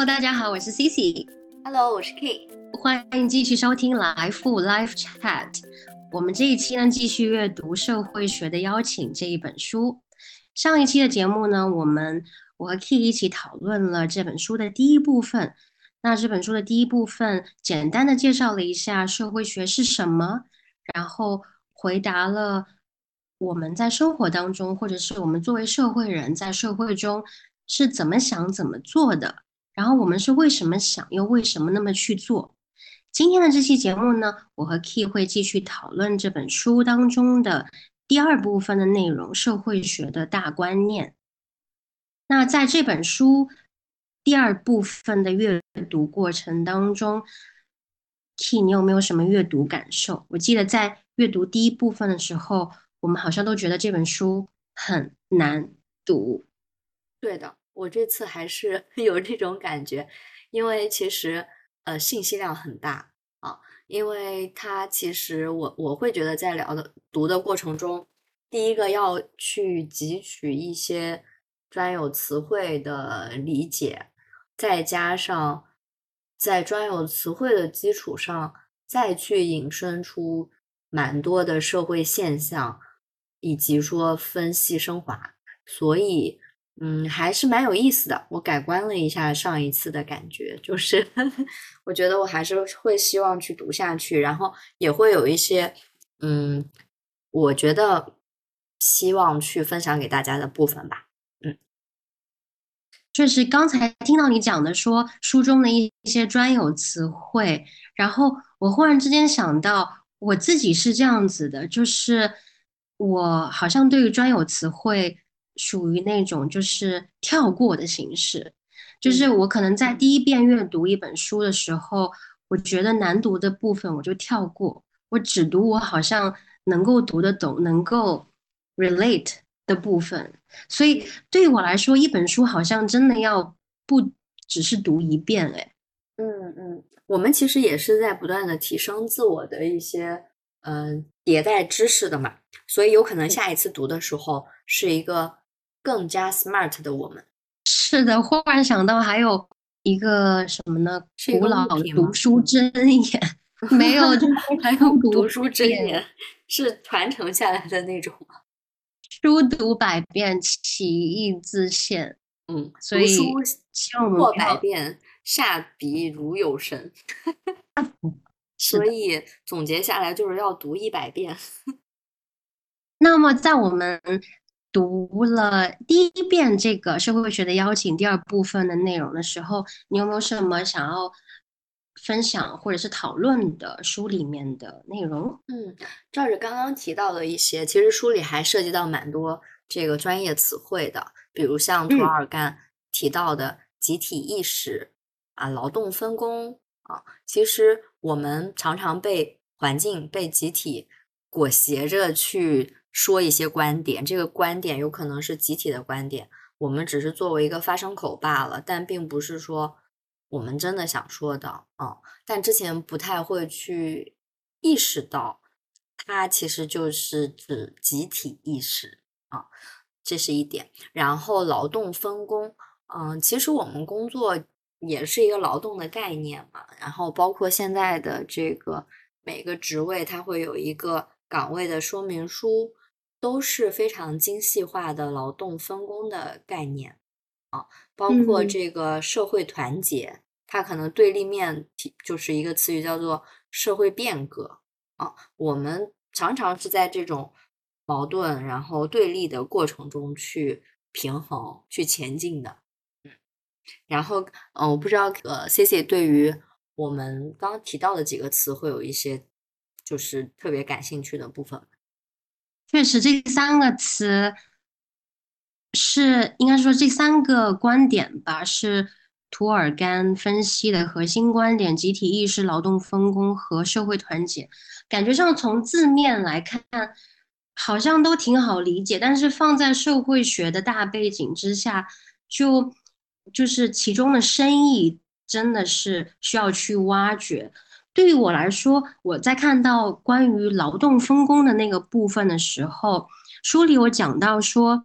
Hello，大家好，我是 Cici。Hello，我是 K。欢迎继续收听来富 Live Chat。我们这一期呢，继续阅读《社会学的邀请》这一本书。上一期的节目呢，我们我和 K 一起讨论了这本书的第一部分。那这本书的第一部分，简单的介绍了一下社会学是什么，然后回答了我们在生活当中，或者是我们作为社会人在社会中是怎么想、怎么做的，然后我们是为什么想，又为什么那么去做。今天的这期节目呢，我和 Key 会继续讨论这本书当中的第二部分的内容——社会学的大观念。那在这本书。第二部分的阅读过程当中，Key，你有没有什么阅读感受？我记得在阅读第一部分的时候，我们好像都觉得这本书很难读。对的，我这次还是 有这种感觉，因为其实呃信息量很大啊，因为它其实我我会觉得在聊的读的过程中，第一个要去汲取一些。专有词汇的理解，再加上在专有词汇的基础上，再去引申出蛮多的社会现象，以及说分析升华，所以嗯，还是蛮有意思的。我改观了一下上一次的感觉，就是 我觉得我还是会希望去读下去，然后也会有一些嗯，我觉得希望去分享给大家的部分吧。嗯确实，刚才听到你讲的说书中的一些专有词汇，然后我忽然之间想到，我自己是这样子的，就是我好像对于专有词汇属于那种就是跳过的形式，就是我可能在第一遍阅读一本书的时候，我觉得难读的部分我就跳过，我只读我好像能够读得懂、能够 relate。的部分，所以对我来说，一本书好像真的要不只是读一遍，哎，嗯嗯，我们其实也是在不断的提升自我的一些嗯迭代知识的嘛，所以有可能下一次读的时候是一个更加 smart 的我们。是的，忽然想到还有一个什么呢？古老读书真言，没有，就还有 读书真言是传承下来的那种吗？书读百遍，其义自现。嗯，所以过百遍，下笔如有神。所以总结下来就是要读一百遍。那么，在我们读了第一遍这个社会学的邀请第二部分的内容的时候，你有没有什么想要？分享或者是讨论的书里面的内容，嗯，照着刚刚提到的一些，其实书里还涉及到蛮多这个专业词汇的，比如像图尔干提到的集体意识啊、劳动分工啊，其实我们常常被环境、被集体裹挟着去说一些观点，这个观点有可能是集体的观点，我们只是作为一个发声口罢了，但并不是说。我们真的想说的啊，但之前不太会去意识到，它其实就是指集体意识啊，这是一点。然后劳动分工，嗯，其实我们工作也是一个劳动的概念嘛。然后包括现在的这个每个职位，它会有一个岗位的说明书，都是非常精细化的劳动分工的概念。啊，包括这个社会团结，它可能对立面就是一个词语叫做社会变革啊。我们常常是在这种矛盾然后对立的过程中去平衡、去前进的。嗯，然后嗯，我不知道呃，C C 对于我们刚刚提到的几个词会有一些就是特别感兴趣的部分。确实，这三个词。是应该说这三个观点吧，是图尔干分析的核心观点：集体意识、劳动分工和社会团结。感觉上从字面来看，好像都挺好理解，但是放在社会学的大背景之下，就就是其中的深意真的是需要去挖掘。对于我来说，我在看到关于劳动分工的那个部分的时候，书里有讲到说。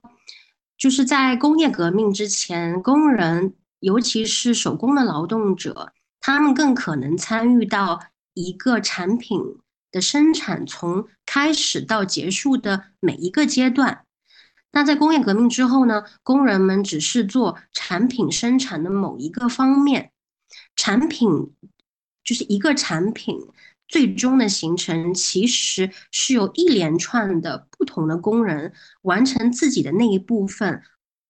就是在工业革命之前，工人尤其是手工的劳动者，他们更可能参与到一个产品的生产从开始到结束的每一个阶段。那在工业革命之后呢，工人们只是做产品生产的某一个方面，产品就是一个产品最终的形成，其实是由一连串的不同的工人完成自己的那一部分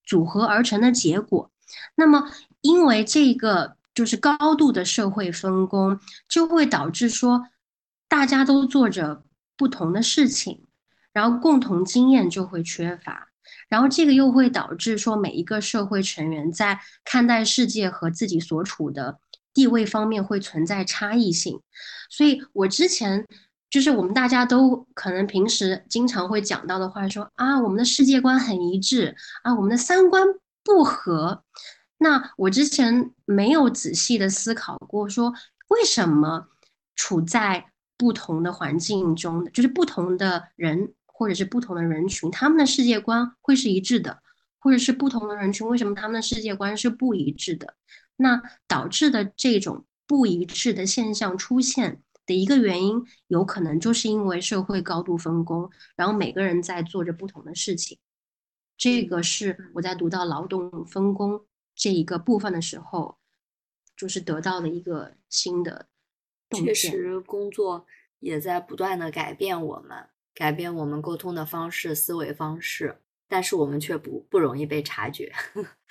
组合而成的结果。那么，因为这个就是高度的社会分工，就会导致说大家都做着不同的事情，然后共同经验就会缺乏。然后这个又会导致说每一个社会成员在看待世界和自己所处的地位方面会存在差异性，所以我之前就是我们大家都可能平时经常会讲到的话，说啊我们的世界观很一致啊我们的三观不合，那我之前没有仔细的思考过说为什么处在不同的环境中，就是不同的人。或者是不同的人群，他们的世界观会是一致的，或者是不同的人群，为什么他们的世界观是不一致的？那导致的这种不一致的现象出现的一个原因，有可能就是因为社会高度分工，然后每个人在做着不同的事情。这个是我在读到劳动分工这一个部分的时候，就是得到了一个新的。确实，工作也在不断的改变我们。改变我们沟通的方式、思维方式，但是我们却不不容易被察觉。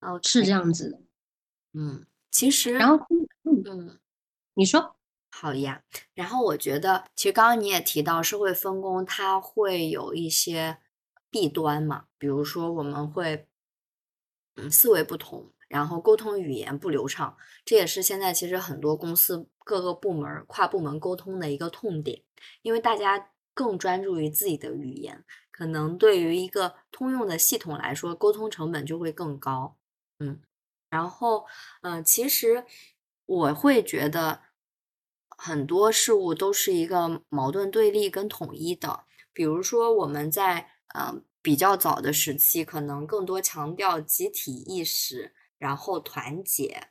哦，是这样子的。嗯，其实，然后，嗯，你说好呀。然后我觉得，其实刚刚你也提到社会分工，它会有一些弊端嘛，比如说我们会，嗯，思维不同。然后沟通语言不流畅，这也是现在其实很多公司各个部门跨部门沟通的一个痛点，因为大家更专注于自己的语言，可能对于一个通用的系统来说，沟通成本就会更高。嗯，然后嗯，其实我会觉得很多事物都是一个矛盾对立跟统一的，比如说我们在嗯比较早的时期，可能更多强调集体意识。然后团结，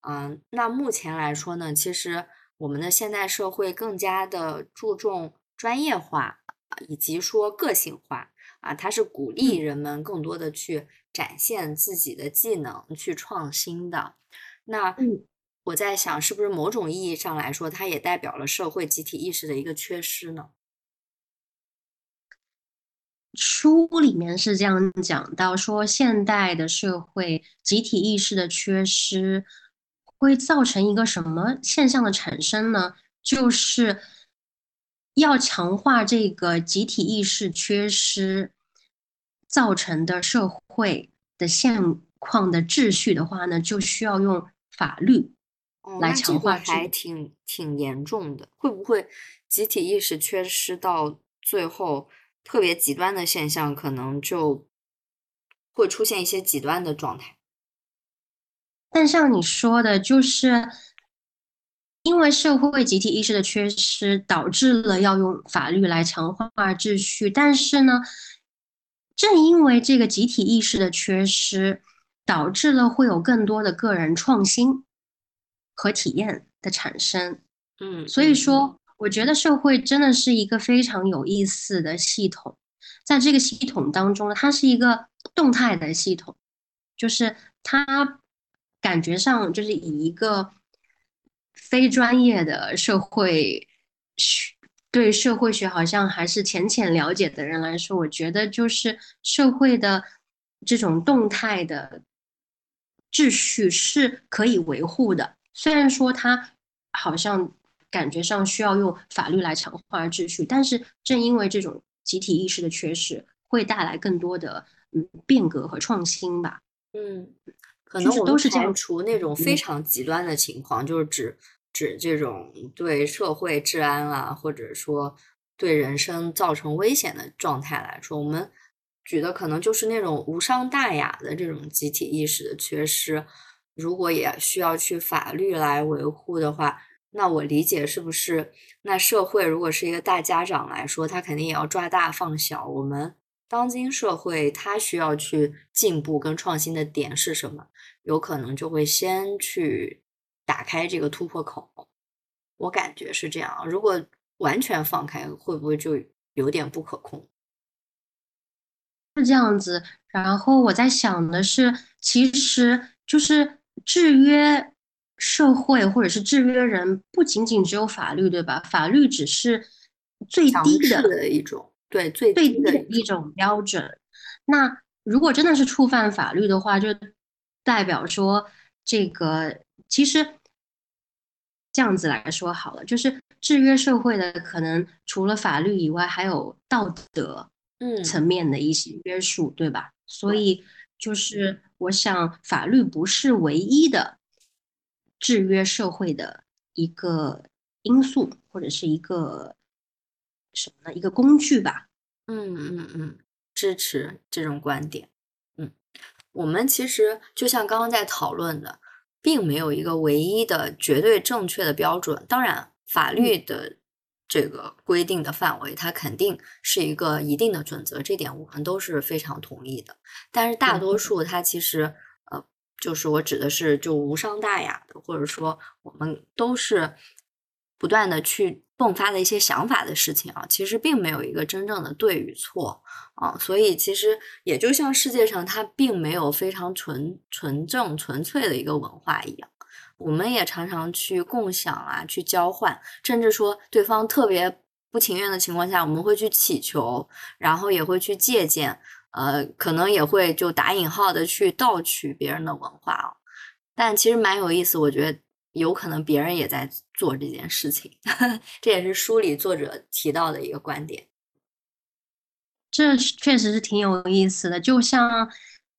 嗯，那目前来说呢，其实我们的现代社会更加的注重专业化，以及说个性化啊，它是鼓励人们更多的去展现自己的技能，去创新的。那我在想，是不是某种意义上来说，它也代表了社会集体意识的一个缺失呢？书里面是这样讲到，说现代的社会集体意识的缺失会造成一个什么现象的产生呢？就是要强化这个集体意识缺失造成的社会的现况的秩序的话呢，就需要用法律来强化。还挺挺严重的，会不会集体意识缺失到最后？特别极端的现象，可能就会出现一些极端的状态。但像你说的，就是因为社会集体意识的缺失，导致了要用法律来强化秩序。但是呢，正因为这个集体意识的缺失，导致了会有更多的个人创新和体验的产生。嗯，所以说。我觉得社会真的是一个非常有意思的系统，在这个系统当中，它是一个动态的系统，就是它感觉上就是以一个非专业的社会学对社会学好像还是浅浅了解的人来说，我觉得就是社会的这种动态的秩序是可以维护的，虽然说它好像。感觉上需要用法律来强化秩序，但是正因为这种集体意识的缺失，会带来更多的嗯变革和创新吧。嗯，可能都是样。除那种非常极端的情况，就是指指这种对社会治安啊，或者说对人生造成危险的状态来说，我们举的可能就是那种无伤大雅的这种集体意识的缺失。如果也需要去法律来维护的话。那我理解是不是？那社会如果是一个大家长来说，他肯定也要抓大放小。我们当今社会他需要去进步跟创新的点是什么？有可能就会先去打开这个突破口。我感觉是这样，如果完全放开，会不会就有点不可控？是这样子。然后我在想的是，其实就是制约社会或者是制约人，不仅仅只有法律，对吧？法律只是最低的一种，对最最低的一种标准。那如果真的是触犯法律的话，就代表说这个其实。这样子来说好了，就是制约社会的可能除了法律以外，还有道德嗯层面的一些约束，对吧？所以就是我想，法律不是唯一的制约社会的一个因素，或者是一个什么呢？一个工具吧。嗯嗯嗯，支持这种观点。嗯，我们其实就像刚刚在讨论的。并没有一个唯一的绝对正确的标准。当然，法律的这个规定的范围，它肯定是一个一定的准则，这点我们都是非常同意的。但是，大多数它其实，呃，就是我指的是就无伤大雅的，或者说我们都是不断的去迸发的一些想法的事情啊，其实并没有一个真正的对与错。啊，所以其实也就像世界上它并没有非常纯纯正纯粹的一个文化一样，我们也常常去共享啊，去交换，甚至说对方特别不情愿的情况下，我们会去祈求，然后也会去借鉴，呃，可能也会就打引号的去盗取别人的文化啊。但其实蛮有意思，我觉得有可能别人也在做这件事情，这也是书里作者提到的一个观点。这确实是挺有意思的，就像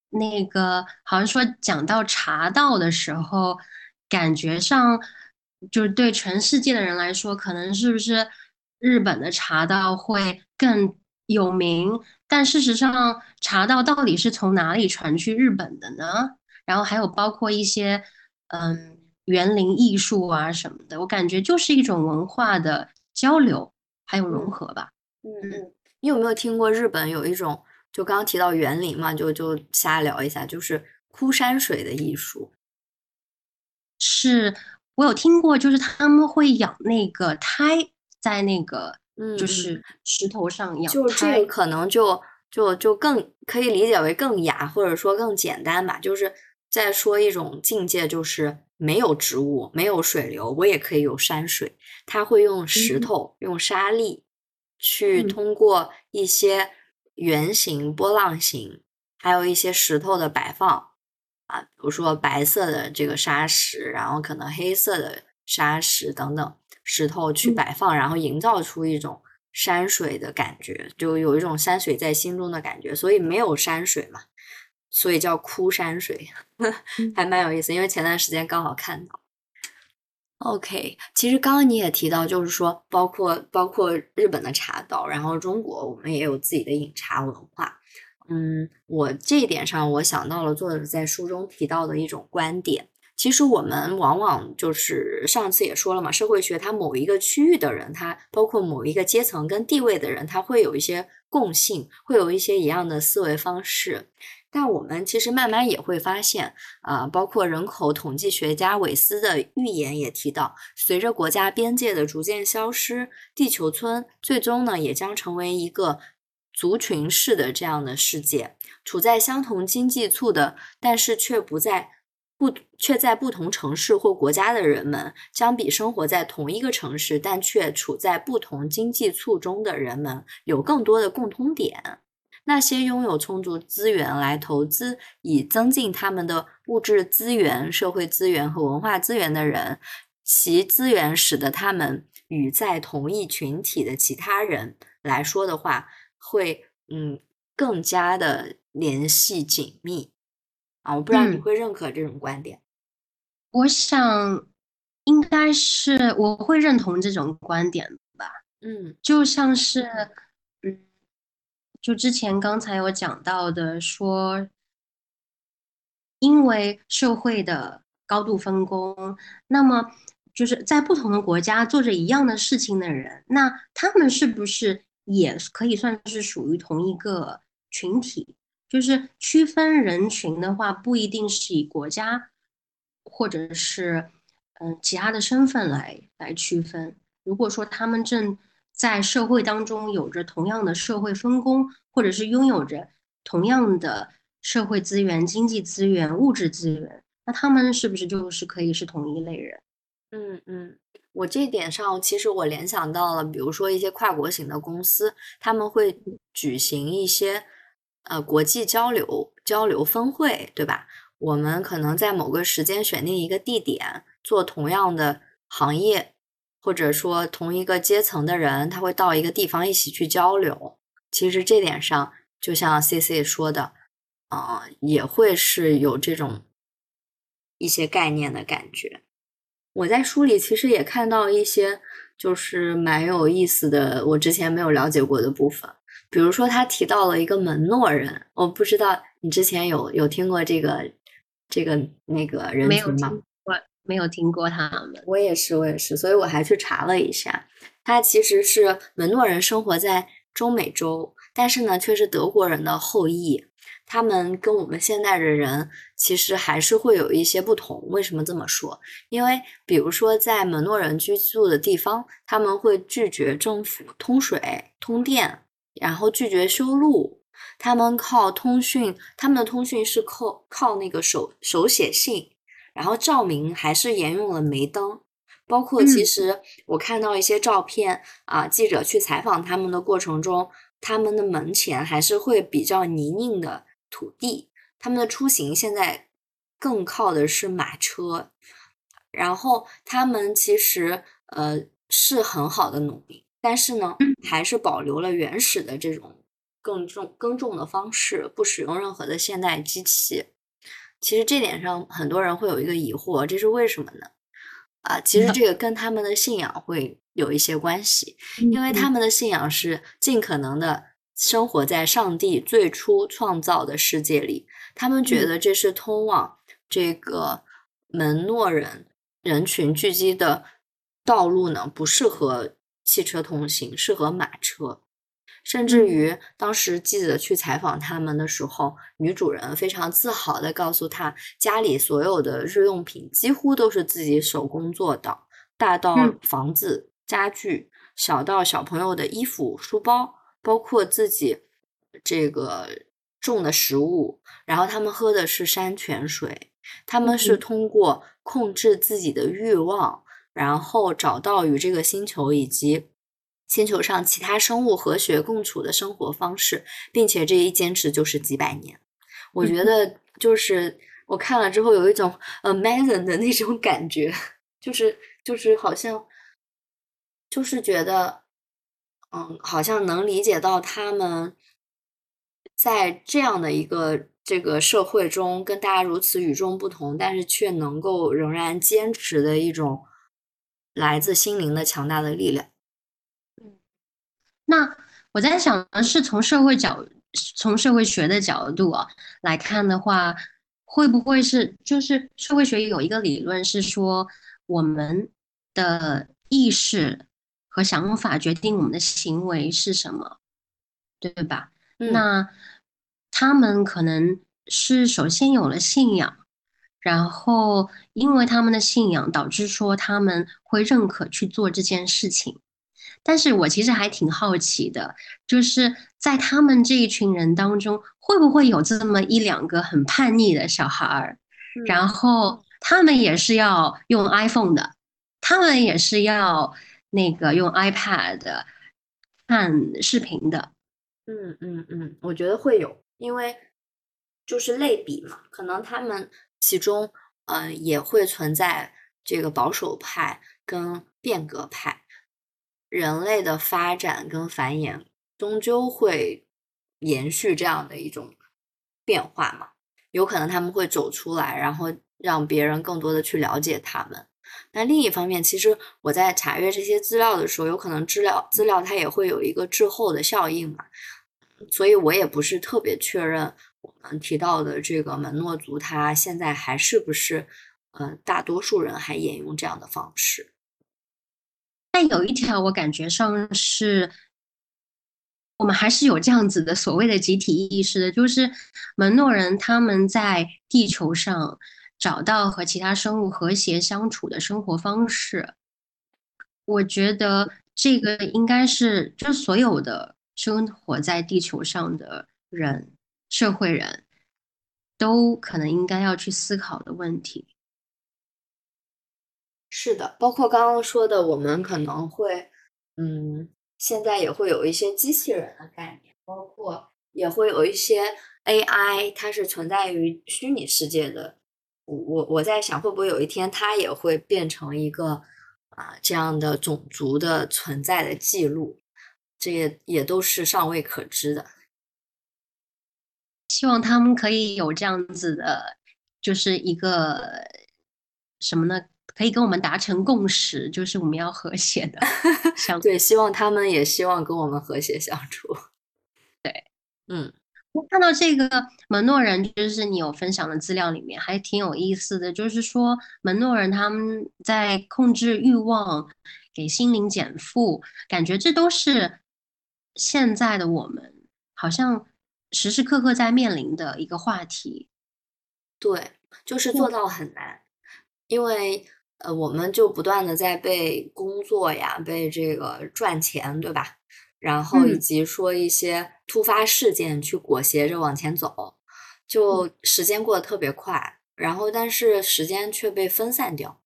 那个好像说讲到茶道的时候，感觉上就是对全世界的人来说，可能是不是日本的茶道会更有名？但事实上，茶道到底是从哪里传去日本的呢？然后还有包括一些嗯园林艺术啊什么的，我感觉就是一种文化的交流还有融合吧。嗯。你有没有听过日本有一种，就刚刚提到园林嘛，就就瞎聊一下，就是枯山水的艺术。是我有听过，就是他们会养那个胎，在那个就是石头上养。就这个可能就就就更可以理解为更雅，或者说更简单吧。就是在说一种境界，就是没有植物，没有水流，我也可以有山水。他会用石头，用沙粒。去通过一些圆形、波浪形，还有一些石头的摆放啊，比如说白色的这个沙石，然后可能黑色的沙石等等石头去摆放，然后营造出一种山水的感觉，就有一种山水在心中的感觉。所以没有山水嘛，所以叫枯山水，还蛮有意思。因为前段时间刚好看到。OK，其实刚刚你也提到，就是说，包括包括日本的茶道，然后中国我们也有自己的饮茶文化。嗯，我这一点上，我想到了作者在书中提到的一种观点。其实我们往往就是上次也说了嘛，社会学它某一个区域的人，他包括某一个阶层跟地位的人，他会有一些共性，会有一些一样的思维方式。但我们其实慢慢也会发现，啊，包括人口统计学家韦斯的预言也提到，随着国家边界的逐渐消失，地球村最终呢也将成为一个族群式的这样的世界，处在相同经济簇的，但是却不在不却在不同城市或国家的人们，将比生活在同一个城市但却处在不同经济簇中的人们有更多的共通点。那些拥有充足资源来投资，以增进他们的物质资源、社会资源和文化资源的人，其资源使得他们与在同一群体的其他人来说的话，会嗯更加的联系紧密啊！我不知道你会认可这种观点。我想应该是我会认同这种观点吧。嗯，就像是嗯。就之前刚才有讲到的，说因为社会的高度分工，那么就是在不同的国家做着一样的事情的人，那他们是不是也可以算是属于同一个群体，就是区分人群的话，不一定是以国家或者是嗯其他的身份来来区分。如果说他们正在社会当中有着同样的社会分工，或者是拥有着同样的社会资源、经济资源、物质资源，那他们是不是就是可以是同一类人？嗯嗯，我这点上其实我联想到了，比如说一些跨国型的公司，他们会举行一些呃国际交流交流峰会，对吧？我们可能在某个时间选定一个地点，做同样的行业。或者说同一个阶层的人，他会到一个地方一起去交流。其实这点上，就像 C C 说的，啊，也会是有这种一些概念的感觉。我在书里其实也看到一些，就是蛮有意思的，我之前没有了解过的部分。比如说，他提到了一个门诺人，我不知道你之前有有听过这个这个那个人群吗？没有听过他们，我也是，我也是，所以我还去查了一下，他其实是门诺人，生活在中美洲，但是呢，却是德国人的后裔。他们跟我们现在的人其实还是会有一些不同。为什么这么说？因为比如说，在门诺人居住的地方，他们会拒绝政府通水、通电，然后拒绝修路，他们靠通讯，他们的通讯是靠靠那个手手写信。然后照明还是沿用了煤灯，包括其实我看到一些照片啊，记者去采访他们的过程中，他们的门前还是会比较泥泞的土地，他们的出行现在更靠的是马车，然后他们其实呃是很好的农民，但是呢还是保留了原始的这种耕种耕种的方式，不使用任何的现代机器。其实这点上，很多人会有一个疑惑，这是为什么呢？啊，其实这个跟他们的信仰会有一些关系，因为他们的信仰是尽可能的生活在上帝最初创造的世界里，他们觉得这是通往这个门诺人人群聚集的道路呢，不适合汽车通行，适合马车。甚至于当时记者去采访他们的时候，女主人非常自豪地告诉他，家里所有的日用品几乎都是自己手工做的，大到房子、家具，小到小朋友的衣服、书包，包括自己这个种的食物。然后他们喝的是山泉水，他们是通过控制自己的欲望，然后找到与这个星球以及。星球上其他生物和谐共处的生活方式，并且这一坚持就是几百年。我觉得就是我看了之后有一种 amazing 的那种感觉，就是就是好像就是觉得，嗯，好像能理解到他们在这样的一个这个社会中跟大家如此与众不同，但是却能够仍然坚持的一种来自心灵的强大的力量。那我在想，是从社会角，从社会学的角度啊来看的话，会不会是就是社会学有一个理论是说，我们的意识和想法决定我们的行为是什么，对吧？那他们可能是首先有了信仰，然后因为他们的信仰导致说他们会认可去做这件事情。但是我其实还挺好奇的，就是在他们这一群人当中，会不会有这么一两个很叛逆的小孩儿？然后他们也是要用 iPhone 的，他们也是要那个用 iPad 看视频的。嗯嗯嗯，我觉得会有，因为就是类比嘛，可能他们其中嗯也会存在这个保守派跟变革派。人类的发展跟繁衍终究会延续这样的一种变化嘛？有可能他们会走出来，然后让别人更多的去了解他们。那另一方面，其实我在查阅这些资料的时候，有可能资料资料它也会有一个滞后的效应嘛，所以我也不是特别确认我们提到的这个门诺族，他现在还是不是呃大多数人还沿用这样的方式。但有一条，我感觉上是我们还是有这样子的所谓的集体意识的，就是门诺人他们在地球上找到和其他生物和谐相处的生活方式。我觉得这个应该是，就所有的生活在地球上的人，社会人都可能应该要去思考的问题。是的，包括刚刚说的，我们可能会，嗯。现在也会有一些机器人的概念，包括也会有一些 AI，它是存在于虚拟世界的。我我我在想，会不会有一天它也会变成一个啊这样的种族的存在的记录？这也也都是尚未可知的。希望他们可以有这样子的，就是一个什么呢？可以跟我们达成共识，就是我们要和谐的 相对，希望他们也希望跟我们和谐相处。对，嗯，我看到这个门诺人，就是你有分享的资料里面还挺有意思的，就是说门诺人他们在控制欲望，给心灵减负，感觉这都是现在的我们好像时时刻刻在面临的一个话题。对，就是做到很难，因为。呃，我们就不断的在被工作呀，被这个赚钱，对吧？然后以及说一些突发事件去裹挟着往前走，就时间过得特别快，然后但是时间却被分散掉。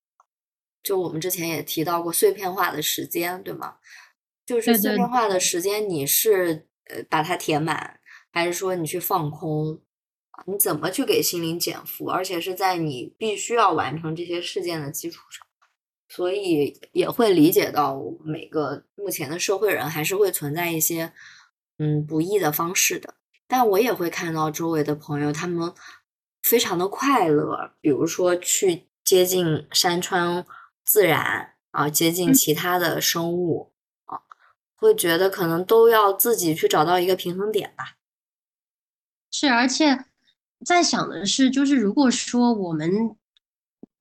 就我们之前也提到过碎片化的时间，对吗？就是碎片化的时间，你是呃把它填满，还是说你去放空？你怎么去给心灵减负？而且是在你必须要完成这些事件的基础上，所以也会理解到每个目前的社会人还是会存在一些嗯不易的方式的。但我也会看到周围的朋友，他们非常的快乐，比如说去接近山川自然啊，接近其他的生物啊，会觉得可能都要自己去找到一个平衡点吧。是，而且。在想的是，就是如果说我们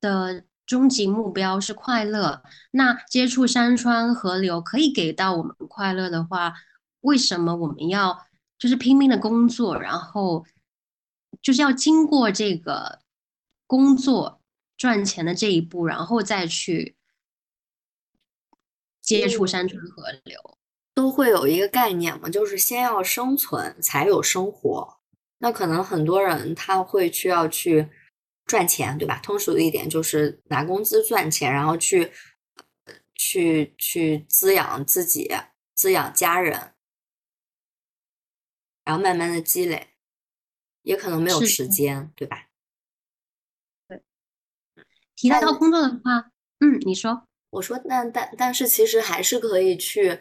的终极目标是快乐，那接触山川河流可以给到我们快乐的话，为什么我们要就是拼命的工作，然后就是要经过这个工作赚钱的这一步，然后再去接触山川河流，都会有一个概念嘛，就是先要生存才有生活。那可能很多人他会需要去赚钱，对吧？通俗的一点就是拿工资赚钱，然后去去去滋养自己、滋养家人，然后慢慢的积累，也可能没有时间，对吧？对。提到工作的话，嗯，你说，我说，但但但是其实还是可以去，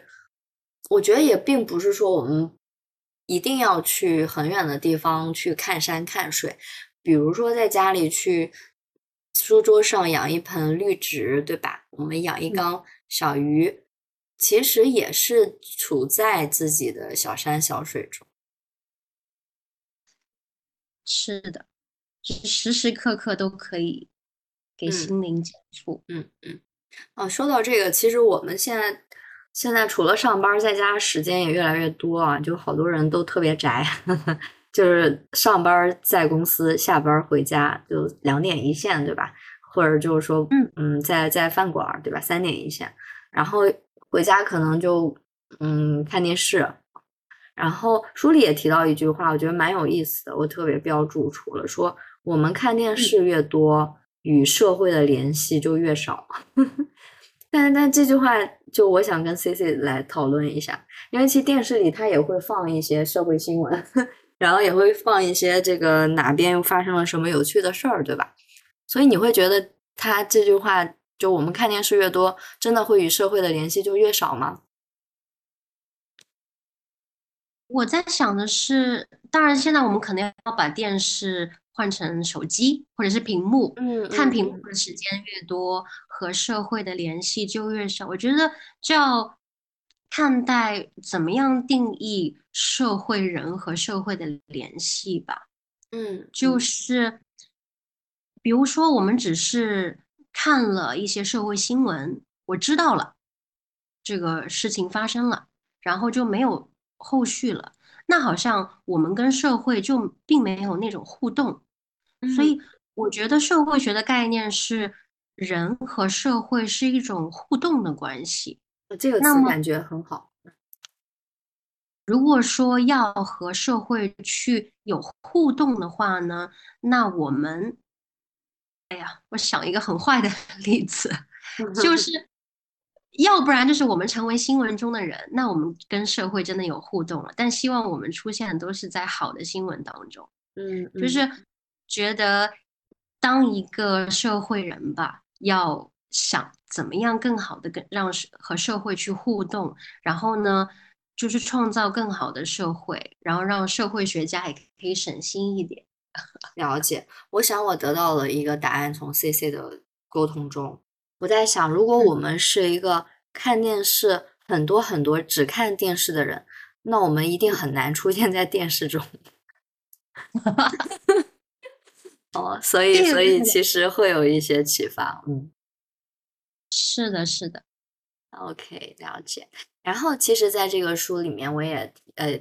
我觉得也并不是说我们。一定要去很远的地方去看山看水，比如说在家里去书桌上养一盆绿植，对吧？我们养一缸小鱼，其实也是处在自己的小山小水中。是的，时时刻刻都可以给心灵减负。嗯嗯。啊，说到这个，其实我们现在。现在除了上班，在家时间也越来越多啊，就好多人都特别宅，就是上班在公司，下班回家就两点一线，对吧？或者就是说，嗯嗯，在在饭馆，对吧？三点一线，然后回家可能就嗯看电视。然后书里也提到一句话，我觉得蛮有意思的，我特别标注出了，说我们看电视越多，与社会的联系就越少。但但这句话。就我想跟 C C 来讨论一下，因为其实电视里它也会放一些社会新闻，然后也会放一些这个哪边又发生了什么有趣的事儿，对吧？所以你会觉得他这句话，就我们看电视越多，真的会与社会的联系就越少吗？我在想的是，当然现在我们肯定要把电视。换成手机或者是屏幕，嗯，看屏幕的时间越多，和社会的联系就越少。我觉得就要看待怎么样定义社会人和社会的联系吧。嗯，就是比如说，我们只是看了一些社会新闻，我知道了这个事情发生了，然后就没有后续了，那好像我们跟社会就并没有那种互动。所以我觉得社会学的概念是人和社会是一种互动的关系。这个词感觉很好。如果说要和社会去有互动的话呢，那我们，哎呀，我想一个很坏的 例子，就是要不然就是我们成为新闻中的人，那我们跟社会真的有互动了。但希望我们出现的都是在好的新闻当中，嗯，就是觉得当一个社会人吧，要想怎么样更好的跟让和社会去互动，然后呢。就是创造更好的社会，然后让社会学家也可以省心一点。了解，我想我得到了一个答案。从 C C 的沟通中，我在想，如果我们是一个看电视很多很多只看电视的人，那我们一定很难出现在电视中。哦，所以所以其实会有一些启发。嗯，是的，是的。OK，了解。然后，其实，在这个书里面，我也呃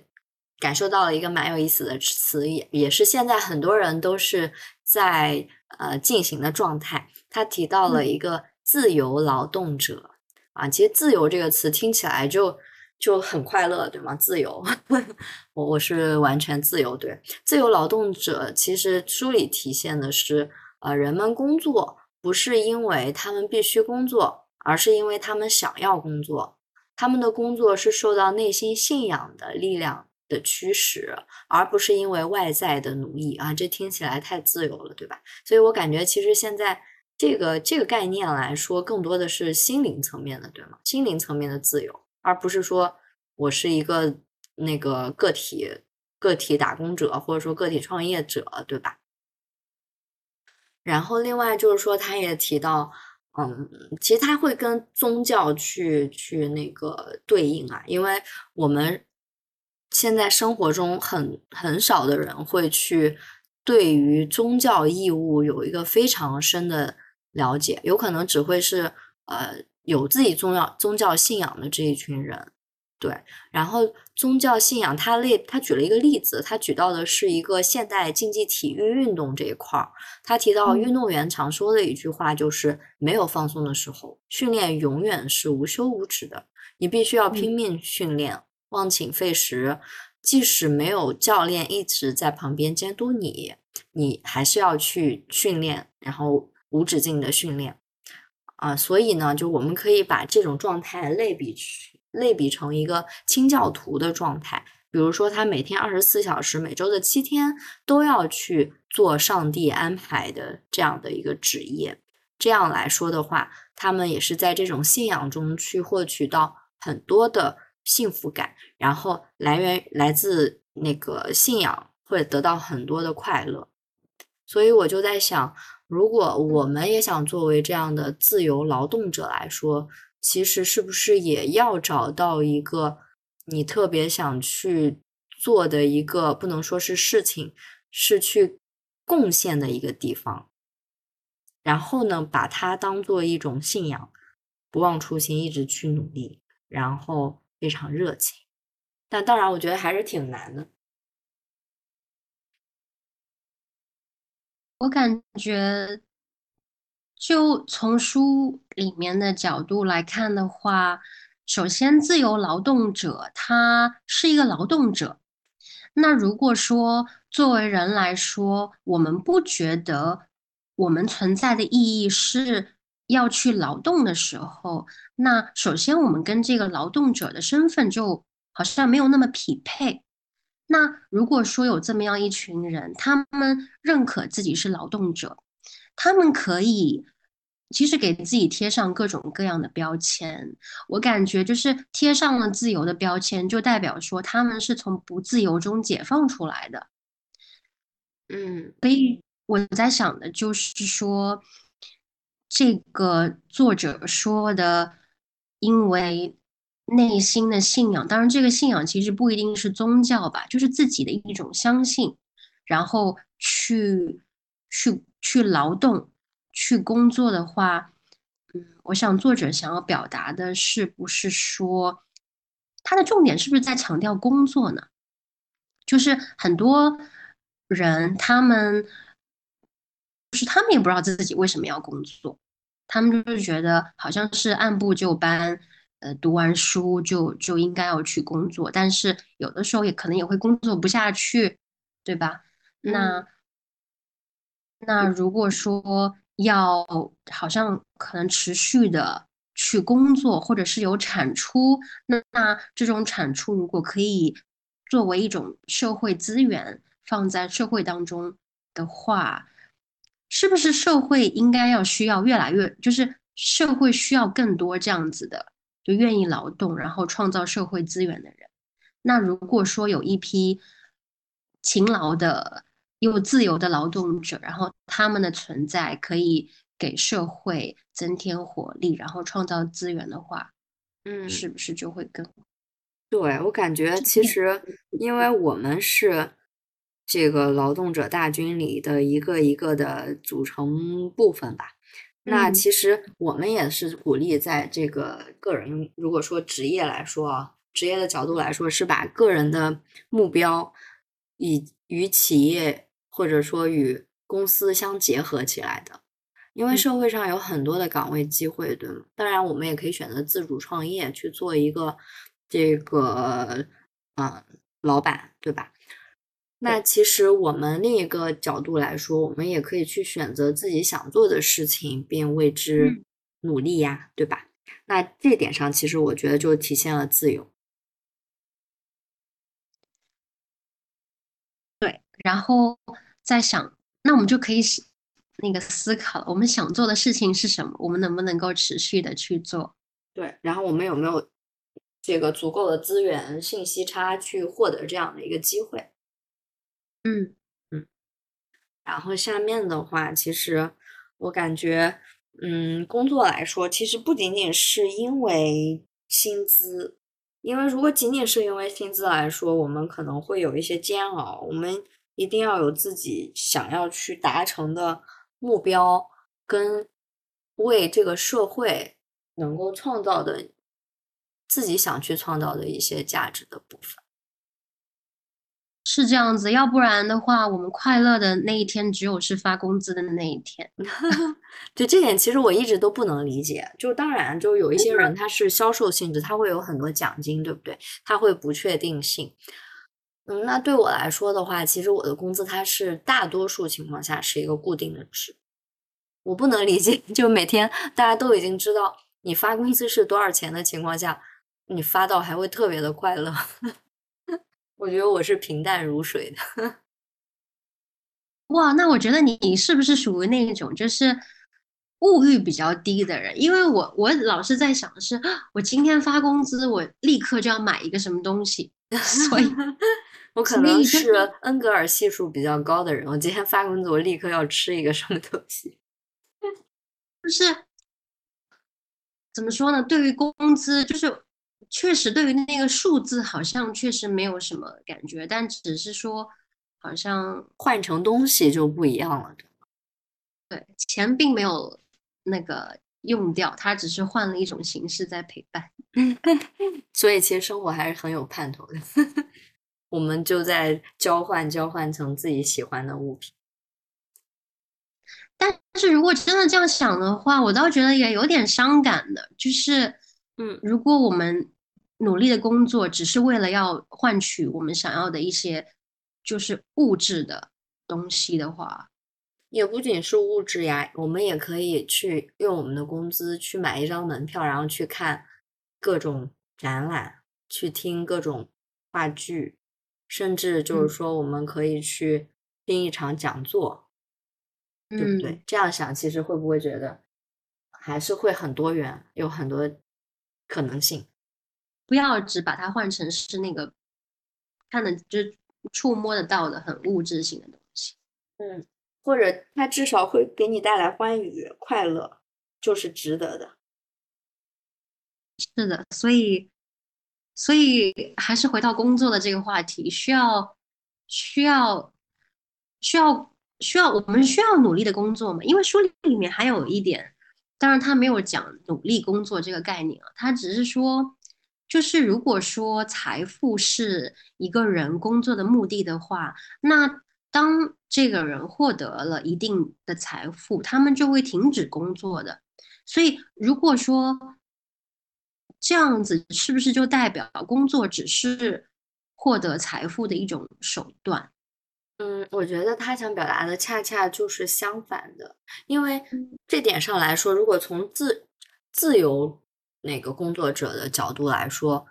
感受到了一个蛮有意思的词，也也是现在很多人都是在呃进行的状态。他提到了一个自由劳动者啊，其实“自由”这个词听起来就就很快乐，对吗？自由，我我是完全自由。对，自由劳动者，其实书里体现的是呃，人们工作不是因为他们必须工作，而是因为他们想要工作。他们的工作是受到内心信仰的力量的驱使，而不是因为外在的奴役啊！这听起来太自由了，对吧？所以我感觉其实现在这个这个概念来说，更多的是心灵层面的，对吗？心灵层面的自由，而不是说我是一个那个个体个体打工者，或者说个体创业者，对吧？然后另外就是说，他也提到。嗯，其实他会跟宗教去去那个对应啊，因为我们现在生活中很很少的人会去对于宗教义务有一个非常深的了解，有可能只会是呃有自己宗教宗教信仰的这一群人。对，然后宗教信仰，他例他举了一个例子，他举到的是一个现代竞技体育运动这一块儿。他提到运动员常说的一句话就是：没有放松的时候，训练永远是无休无止的。你必须要拼命训练，忘寝废食，即使没有教练一直在旁边监督你，你还是要去训练，然后无止境的训练。啊，所以呢，就我们可以把这种状态类比去。类比成一个清教徒的状态，比如说他每天二十四小时，每周的七天都要去做上帝安排的这样的一个职业。这样来说的话，他们也是在这种信仰中去获取到很多的幸福感，然后来源来自那个信仰会得到很多的快乐。所以我就在想，如果我们也想作为这样的自由劳动者来说。其实是不是也要找到一个你特别想去做的一个，不能说是事情，是去贡献的一个地方，然后呢，把它当做一种信仰，不忘初心，一直去努力，然后非常热情。但当然，我觉得还是挺难的。我感觉。就从书里面的角度来看的话，首先，自由劳动者他是一个劳动者。那如果说作为人来说，我们不觉得我们存在的意义是要去劳动的时候，那首先我们跟这个劳动者的身份就好像没有那么匹配。那如果说有这么样一群人，他们认可自己是劳动者。他们可以其实给自己贴上各种各样的标签，我感觉就是贴上了自由的标签，就代表说他们是从不自由中解放出来的。嗯，所以我在想的就是说，这个作者说的，因为内心的信仰，当然这个信仰其实不一定是宗教吧，就是自己的一种相信，然后去去。去劳动、去工作的话，嗯，我想作者想要表达的是不是说，它的重点是不是在强调工作呢？就是很多人他们就是他们也不知道自己为什么要工作，他们就是觉得好像是按部就班，呃，读完书就就应该要去工作，但是有的时候也可能也会工作不下去，对吧？那那如果说要好像可能持续的去工作，或者是有产出，那那这种产出如果可以作为一种社会资源放在社会当中的话，是不是社会应该要需要越来越，就是社会需要更多这样子的，就愿意劳动然后创造社会资源的人？那如果说有一批勤劳的。又自由的劳动者，然后他们的存在可以给社会增添活力，然后创造资源的话，嗯，是不是就会更？对我感觉，其实因为我们是这个劳动者大军里的一个一个的组成部分吧。那其实我们也是鼓励，在这个个人如果说职业来说啊，职业的角度来说，是把个人的目标以与企业。或者说与公司相结合起来的，因为社会上有很多的岗位机会，对吗？当然，我们也可以选择自主创业去做一个这个啊老板，对吧？那其实我们另一个角度来说，我们也可以去选择自己想做的事情，并为之努力呀，对吧？那这点上，其实我觉得就体现了自由。对，然后再想，那我们就可以那个思考了。我们想做的事情是什么？我们能不能够持续的去做？对，然后我们有没有这个足够的资源、信息差去获得这样的一个机会？嗯嗯。然后下面的话，其实我感觉，嗯，工作来说，其实不仅仅是因为薪资。因为如果仅仅是因为薪资来说，我们可能会有一些煎熬。我们一定要有自己想要去达成的目标，跟为这个社会能够创造的自己想去创造的一些价值的部分。是这样子，要不然的话，我们快乐的那一天只有是发工资的那一天。就这点，其实我一直都不能理解。就当然，就有一些人他是销售性质，他会有很多奖金，对不对？他会不确定性。嗯，那对我来说的话，其实我的工资它是大多数情况下是一个固定的值。我不能理解，就每天大家都已经知道你发工资是多少钱的情况下，你发到还会特别的快乐。我觉得我是平淡如水的，哇，那我觉得你是不是属于那一种就是物欲比较低的人？因为我我老是在想的是，我今天发工资，我立刻就要买一个什么东西，所以，我可能是恩格尔系数比较高的人。我今天发工资，我立刻要吃一个什么东西，就是怎么说呢？对于工资，就是。确实，对于那个数字，好像确实没有什么感觉，但只是说，好像换成东西就不一样了。对，钱并没有那个用掉，它只是换了一种形式在陪伴。所以，其实生活还是很有盼头的。我们就在交换，交换成自己喜欢的物品。但是如果真的这样想的话，我倒觉得也有点伤感的，就是，嗯，如果我们。努力的工作只是为了要换取我们想要的一些，就是物质的东西的话，也不仅是物质呀，我们也可以去用我们的工资去买一张门票，然后去看各种展览，去听各种话剧，甚至就是说我们可以去听一场讲座，对不对？这样想，其实会不会觉得还是会很多元，有很多可能性？不要只把它换成是那个看的就触摸得到的很物质性的东西，嗯，或者它至少会给你带来欢愉快乐，就是值得的。是的，所以所以还是回到工作的这个话题，需要需要需要需要我们需要努力的工作嘛？因为书里面还有一点，当然他没有讲努力工作这个概念啊，他只是说。就是如果说财富是一个人工作的目的的话，那当这个人获得了一定的财富，他们就会停止工作的。所以，如果说这样子，是不是就代表工作只是获得财富的一种手段？嗯，我觉得他想表达的恰恰就是相反的，因为这点上来说，如果从自自由那个工作者的角度来说，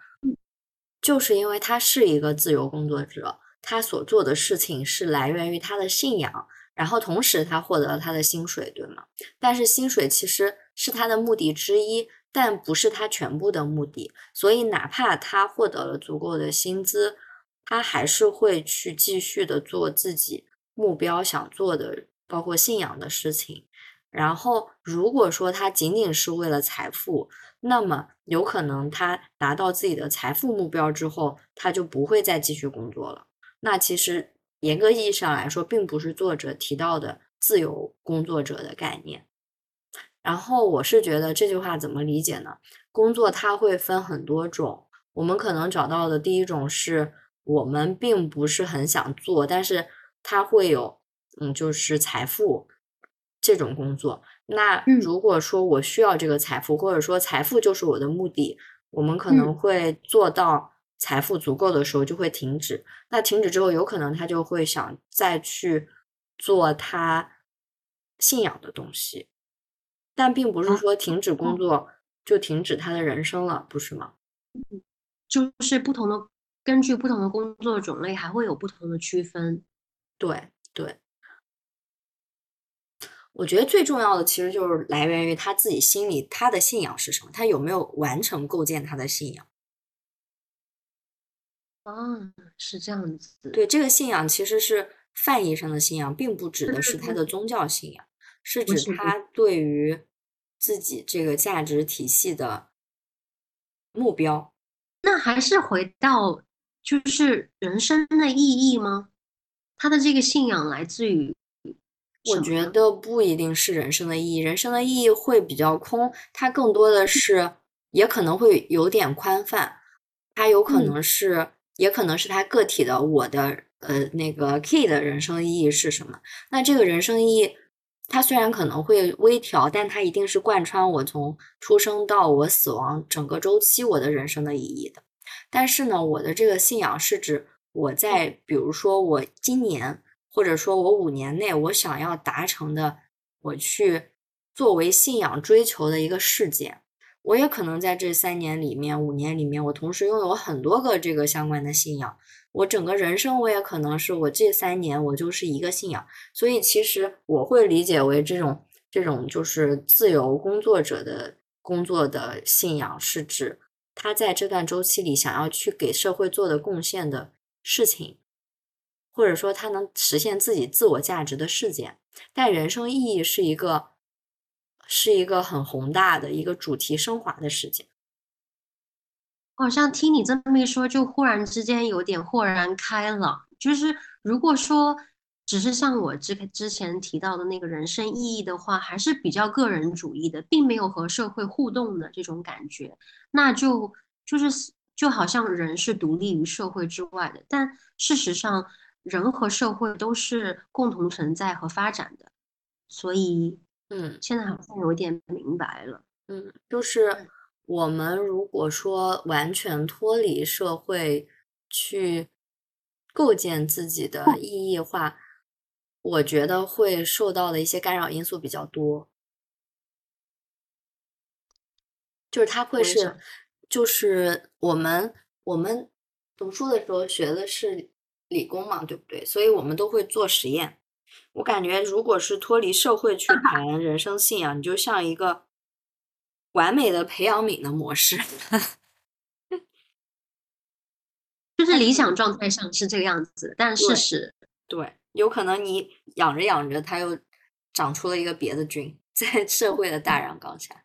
就是因为他是一个自由工作者，他所做的事情是来源于他的信仰，然后同时他获得了他的薪水，对吗？但是薪水其实是他的目的之一，但不是他全部的目的，所以哪怕他获得了足够的薪资。他还是会去继续的做自己目标想做的，包括信仰的事情。然后，如果说他仅仅是为了财富，那么有可能他达到自己的财富目标之后，他就不会再继续工作了。那其实严格意义上来说，并不是作者提到的自由工作者的概念。然后，我是觉得这句话怎么理解呢？工作它会分很多种，我们可能找到的第一种是。我们并不是很想做，但是它会有，嗯，就是财富这种工作。那如果说我需要这个财富，或者说财富就是我的目的，我们可能会做到财富足够的时候就会停止。那停止之后，有可能他就会想再去做他信仰的东西，但并不是说停止工作就停止他的人生了，不是吗？嗯就是不同的。根据不同的工作种类，还会有不同的区分。对对，我觉得最重要的其实就是来源于他自己心里他的信仰是什么，他有没有完成构建他的信仰。啊，是这样子。对，这个信仰其实是泛义上的信仰，并不指的是他的宗教信仰，是指他对于自己这个价值体系的目标。那还是回到。就是人生的意义吗？他的这个信仰来自于？我觉得不一定是人生的意义，人生的意义会比较空，它更多的是，也可能会有点宽泛，它有可能是，也可能是他个体的我的呃那个 key 的人生意义是什么？那这个人生意义，它虽然可能会微调，但它一定是贯穿我从出生到我死亡整个周期我的人生的意义的。但是呢，我的这个信仰是指我在，比如说我今年，或者说我五年内，我想要达成的，我去作为信仰追求的一个事件。我也可能在这三年里面、五年里面，我同时拥有很多个这个相关的信仰。我整个人生，我也可能是我这三年我就是一个信仰。所以其实我会理解为这种这种就是自由工作者的工作的信仰是指。他在这段周期里想要去给社会做的贡献的事情，或者说他能实现自己自我价值的事件，但人生意义是一个是一个很宏大的一个主题升华的事件。好像听你这么一说，就忽然之间有点豁然开朗。就是如果说只是像我之之前提到的那个人生意义的话，还是比较个人主义的，并没有和社会互动的这种感觉。那就就是就好像人是独立于社会之外的，但事实上人和社会都是共同存在和发展的，所以嗯，现在好像有点明白了，嗯，就是我们如果说完全脱离社会去构建自己的意义化，我觉得会受到的一些干扰因素比较多。就是他会是，就是我们我们读书的时候学的是理工嘛，对不对？所以我们都会做实验。我感觉，如果是脱离社会去谈 人生信仰，你就像一个完美的培养皿的模式，就是理想状态 上是这个样子，但事实对，有可能你养着养着，它又长出了一个别的菌，在社会的大 染缸下。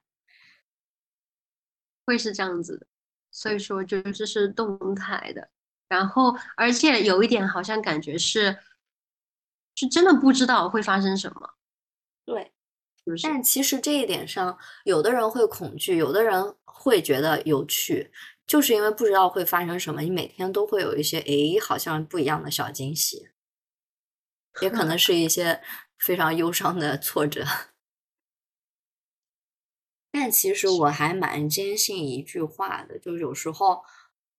会是这样子的，所以说就这是动态的，然后而且有一点好像感觉是，是真的不知道会发生什么，对，是但？其实这一点上，有的人会恐惧，有的人会觉得有趣，就是因为不知道会发生什么，你每天都会有一些诶，好像不一样的小惊喜，也可能是一些非常忧伤的挫折。但其实我。还蛮坚信一句话的，就是有时候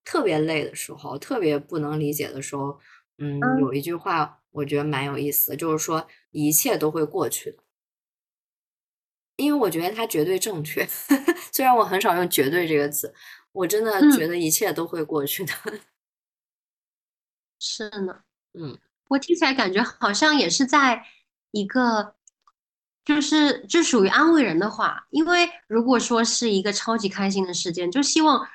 特别累的时候，特别不能理解的时候，嗯，有一句话我觉得蛮有意思的，就是说一切都会过去的。因为我觉得它绝对正确，虽然我很少用“绝对”这个词，我真的觉得一切都会过去的。是呢，嗯，我听起来感觉好像也是在一个，就是就属于安慰人的话。因为如果说是一个超级开心的事件，就希望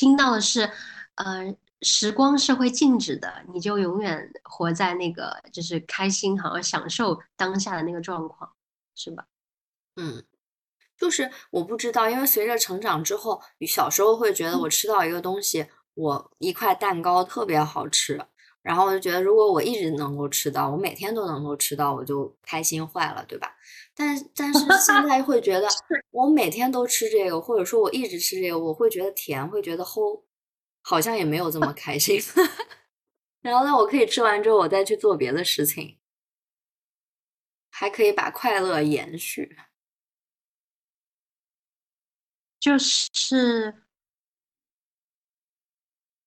听到的是，呃，时光是会静止的，你就永远活在那个就是开心，好像享受当下的那个状况，是吧？嗯，就是我不知道，因为随着成长之后，小时候会觉得我吃到一个东西，我一块蛋糕特别好吃，然后我就觉得如果我一直能够吃到，我每天都能够吃到，我就开心坏了，对吧？但但是现在会觉得，我每天都吃这个，或者说我一直吃这个，我会觉得甜，会觉得齁，好像也没有这么开心。然后呢，我可以吃完之后，我再去做别的事情，还可以把快乐延续。就是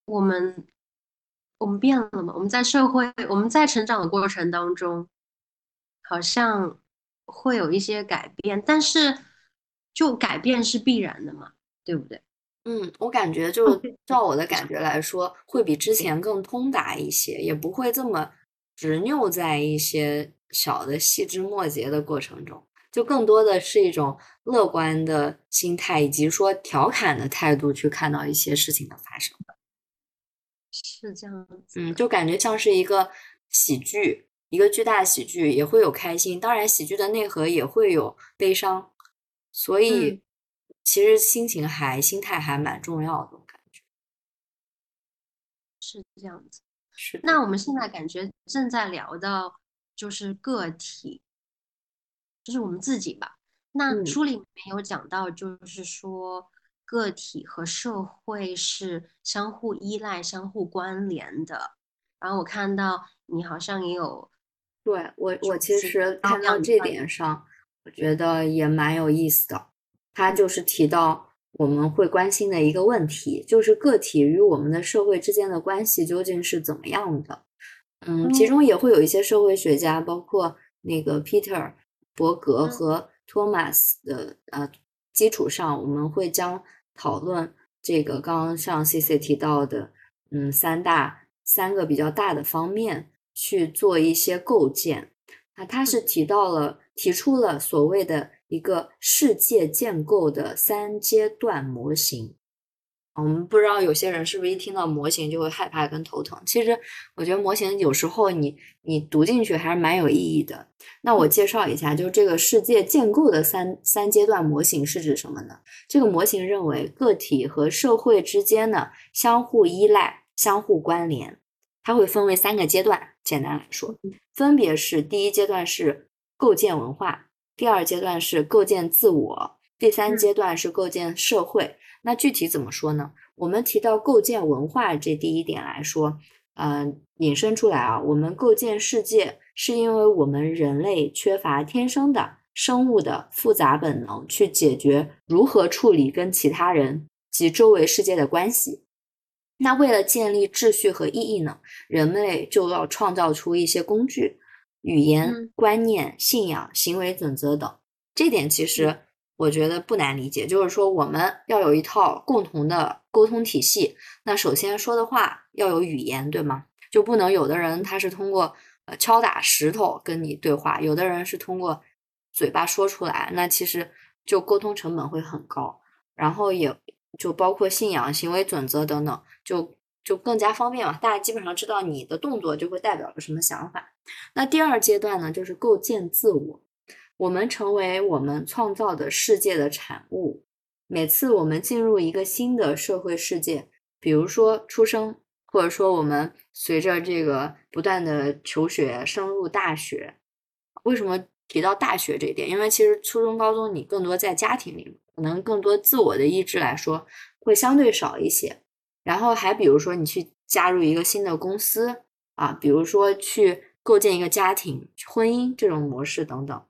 我们，我们变了嘛？我们在社会，我们在成长的过程当中，好像会有一些改变，但是就改变是必然的嘛，对不对？嗯，我感觉就照我的感觉来说，会比之前更通达一些，也不会这么执拗在一些小的细枝末节的过程中。就更多的是一种乐观的心态，以及说调侃的态度去看到一些事情的发生。是这样子，嗯，就感觉像是一个喜剧，一个巨大的喜剧，也会有开心。当然，喜剧的内核也会有悲伤，所以其实心情还心态还蛮重要的感觉。是这样子，是。那我们现在感觉正在聊到就是个体。就是我们自己吧。那书里面有讲到，就是说个体和社会是相互依赖、相互关联的。然后我看到你好像也有，对我，我其实看到这点上，我觉得也蛮有意思的。他就是提到我们会关心的一个问题，就是个体与我们的社会之间的关系究竟是怎么样的？嗯，其中也会有一些社会学家，包括那个 Peter。伯格和托马斯的呃基础上，我们会将讨论这个刚刚像 C C 提到的，嗯，三大三个比较大的方面去做一些构建。啊他是提到了提出了所谓的一个世界建构的三阶段模型。我们不知道有些人是不是一听到模型就会害怕跟头疼。其实我觉得模型有时候你你读进去还是蛮有意义的。那我介绍一下，就是这个世界建构的三三阶段模型是指什么呢？这个模型认为个体和社会之间呢相互依赖、相互关联，它会分为三个阶段。简单来说，分别是第一阶段是构建文化，第二阶段是构建自我，第三阶段是构建社会。那具体怎么说呢？我们提到构建文化这第一点来说，嗯，引申出来啊，我们构建世界是因为我们人类缺乏天生的生物的复杂本能，去解决如何处理跟其他人及周围世界的关系。那为了建立秩序和意义呢，人类就要创造出一些工具、语言、观念、信仰、行为准则等。这点其实。我觉得不难理解，就是说我们要有一套共同的沟通体系。那首先说的话要有语言，对吗？就不能有的人他是通过呃敲打石头跟你对话，有的人是通过嘴巴说出来，那其实就沟通成本会很高。然后也就包括信仰、行为准则等等，就就更加方便嘛。大家基本上知道你的动作就会代表着什么想法。那第二阶段呢，就是构建自我。我们成为我们创造的世界的产物。每次我们进入一个新的社会世界，比如说出生，或者说我们随着这个不断的求学，升入大学，为什么提到大学这一点，因为其实初中、高中你更多在家庭里，可能更多自我的意志来说会相对少一些。然后还比如说你去加入一个新的公司啊，比如说去构建一个家庭、婚姻这种模式等等，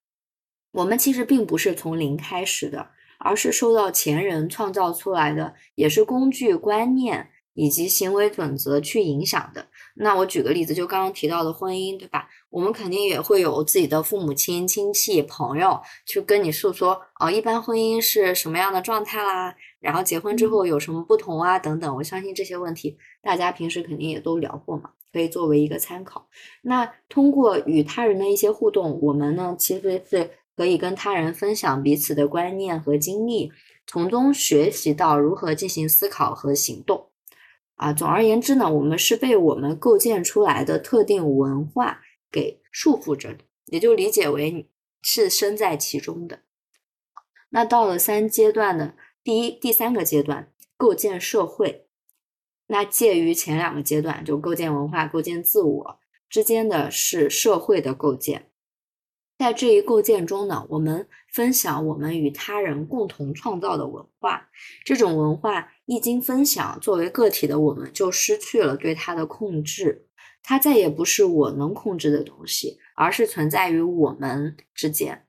我们其实并不是从零开始的，而是受到前人创造出来的，也是工具、观念。以及行为准则去影响的。那我举个例子，就刚刚提到的婚姻，对吧？我们肯定也会有自己的父母亲、亲戚、朋友去跟你诉说，哦，一般婚姻是什么样的状态啦？然后结婚之后有什么不同啊？等等。我相信这些问题大家平时肯定也都聊过嘛，可以作为一个参考。那通过与他人的一些互动，我们呢其实是可以跟他人分享彼此的观念和经历，从中学习到如何进行思考和行动。啊，总而言之呢，我们是被我们构建出来的特定文化给束缚着的，也就理解为是身在其中的。那到了三阶段的第一、第三个阶段，构建社会，那介于前两个阶段，就构建文化、构建自我之间的是社会的构建。在这一构建中呢，我们分享我们与他人共同创造的文化。这种文化一经分享，作为个体的我们就失去了对它的控制，它再也不是我能控制的东西，而是存在于我们之间，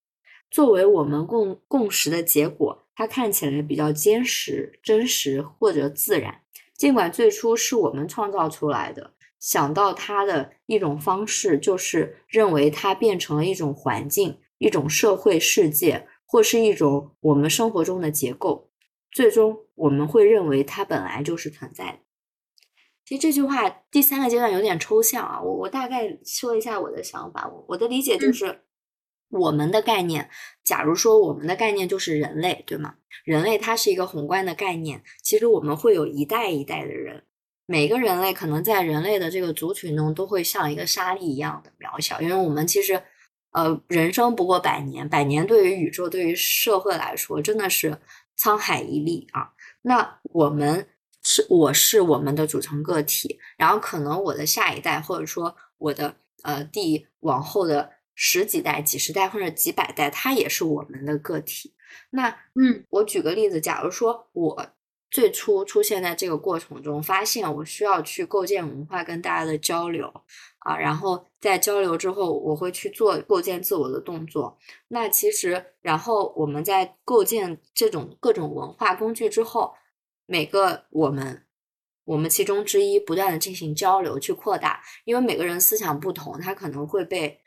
作为我们共共识的结果。它看起来比较坚实、真实或者自然，尽管最初是我们创造出来的。想到它的一种方式，就是认为它变成了一种环境、一种社会世界，或是一种我们生活中的结构。最终，我们会认为它本来就是存在的。其实这句话第三个阶段有点抽象啊，我我大概说一下我的想法。我我的理解就是，我们的概念，假如说我们的概念就是人类，对吗？人类它是一个宏观的概念，其实我们会有一代一代的人。每个人类可能在人类的这个族群中都会像一个沙粒一样的渺小，因为我们其实，呃，人生不过百年，百年对于宇宙、对于社会来说真的是沧海一粟啊。那我们是我是我们的组成个体，然后可能我的下一代，或者说我的呃第往后的十几代、几十代或者几百代，它也是我们的个体。那嗯，我举个例子，假如说我。最初出现在这个过程中，发现我需要去构建文化跟大家的交流啊，然后在交流之后，我会去做构建自我的动作。那其实，然后我们在构建这种各种文化工具之后，每个我们我们其中之一不断的进行交流去扩大，因为每个人思想不同，他可能会被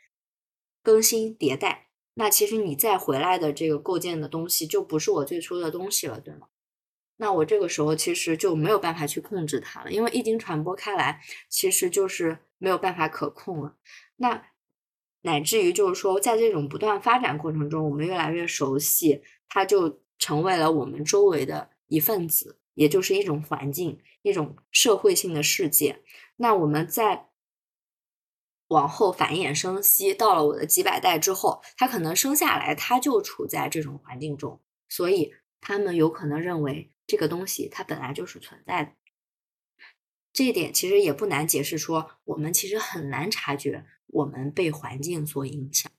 更新迭代。那其实你再回来的这个构建的东西，就不是我最初的东西了，对吗？那我这个时候其实就没有办法去控制它了，因为一经传播开来，其实就是没有办法可控了。那乃至于就是说，在这种不断发展过程中，我们越来越熟悉，它就成为了我们周围的一份子，也就是一种环境，一种社会性的世界。那我们在往后繁衍生息，到了我的几百代之后，它可能生下来，它就处在这种环境中，所以他们有可能认为。这个东西它本来就是存在的，这一点其实也不难解释。说我们其实很难察觉我们被环境所影响。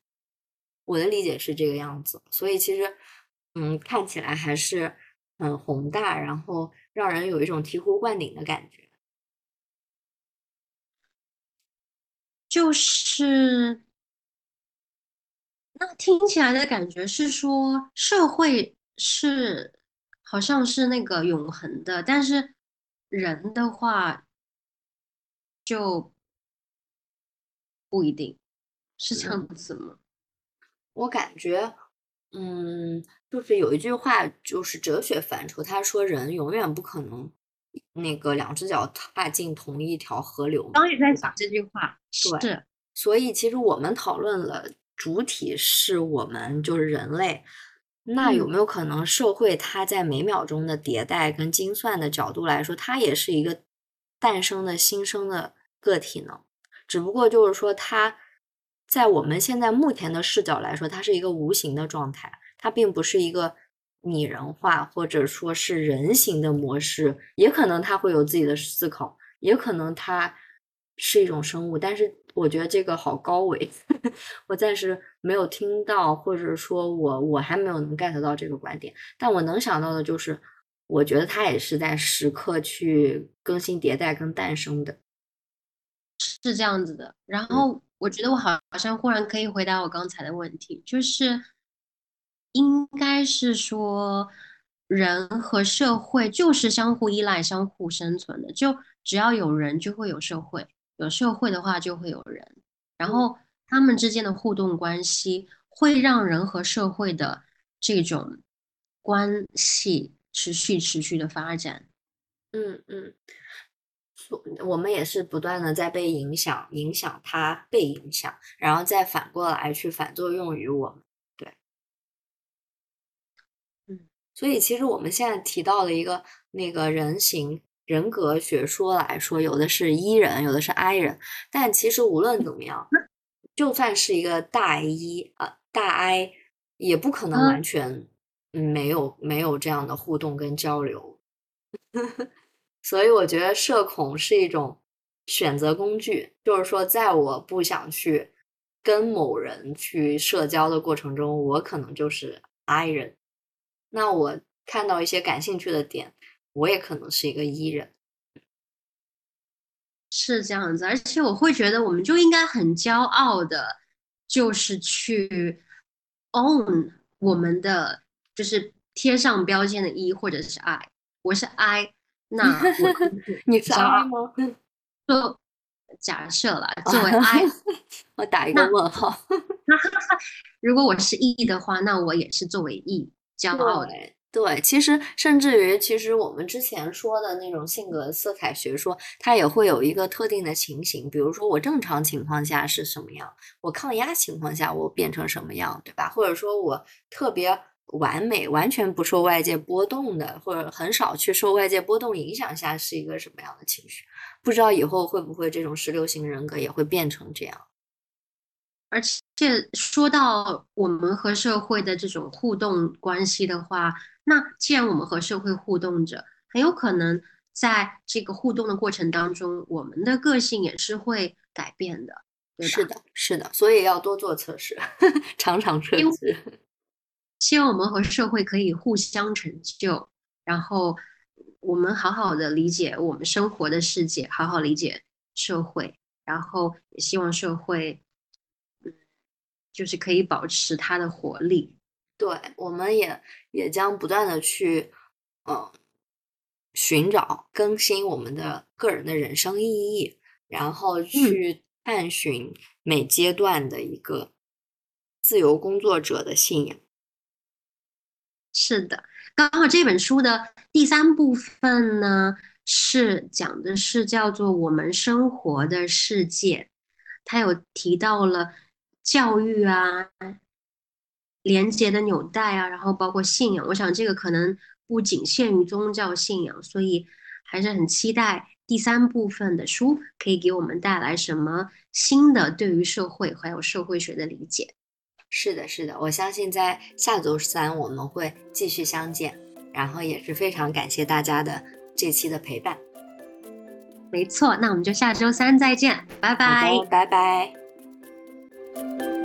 我的理解是这个样子，所以其实，嗯，看起来还是很宏大，然后让人有一种醍醐灌顶的感觉。就是，那听起来的感觉是说社会是。好像是那个永恒的，但是人的话就不一定是这样子吗？我感觉，嗯，就是有一句话，就是哲学范畴，他说人永远不可能那个两只脚踏进同一条河流。刚也在讲这句话，是。所以其实我们讨论了主体是我们，就是人类。那有没有可能，社会它在每秒钟的迭代跟精算的角度来说，它也是一个诞生的新生的个体呢？只不过就是说，它在我们现在目前的视角来说，它是一个无形的状态，它并不是一个拟人化或者说是人形的模式。也可能它会有自己的思考，也可能它是一种生物，但是。我觉得这个好高维，我暂时没有听到，或者说我我还没有能 get 到这个观点。但我能想到的就是，我觉得它也是在时刻去更新迭代跟诞生的，是这样子的。然后我觉得我好好像忽然可以回答我刚才的问题，就是应该是说人和社会就是相互依赖、相互生存的，就只要有人就会有社会。有社会的话，就会有人，然后他们之间的互动关系会让人和社会的这种关系持续持续的发展。嗯嗯，我们也是不断的在被影响，影响他被影响，然后再反过来去反作用于我们。对，嗯，所以其实我们现在提到了一个那个人形。人格学说来说，有的是 E 人，有的是 I 人，但其实无论怎么样，就算是一个大 E 啊大 I，也不可能完全没有没有这样的互动跟交流。所以我觉得社恐是一种选择工具，就是说，在我不想去跟某人去社交的过程中，我可能就是 I 人。那我看到一些感兴趣的点。我也可能是一个 E 人，是这样子，而且我会觉得，我们就应该很骄傲的，就是去 own 我们的，就是贴上标签的 E 或者是 I，我是 I，那我 你是 I 吗？就假设了，作为 I，我打一个问号。如果我是 E 的话，那我也是作为 E 骄傲的。对，其实甚至于，其实我们之前说的那种性格色彩学说，它也会有一个特定的情形，比如说我正常情况下是什么样，我抗压情况下我变成什么样，对吧？或者说我特别完美，完全不受外界波动的，或者很少去受外界波动影响下是一个什么样的情绪？不知道以后会不会这种十六型人格也会变成这样？而且说到我们和社会的这种互动关系的话，那既然我们和社会互动着，很有可能在这个互动的过程当中，我们的个性也是会改变的，对吧？是的，是的，所以要多做测试，常常测试。希望我们和社会可以互相成就，然后我们好好的理解我们生活的世界，好好理解社会，然后也希望社会。就是可以保持它的活力，对，我们也也将不断的去，嗯，寻找更新我们的个人的人生意义，然后去探寻每阶段的一个自由工作者的信仰。是的，刚好这本书的第三部分呢，是讲的是叫做我们生活的世界，它有提到了。教育啊，连接的纽带啊，然后包括信仰，我想这个可能不仅限于宗教信仰，所以还是很期待第三部分的书可以给我们带来什么新的对于社会还有社会学的理解。是的，是的，我相信在下周三我们会继续相见，然后也是非常感谢大家的这期的陪伴。没错，那我们就下周三再见，拜拜，拜拜。Thank you.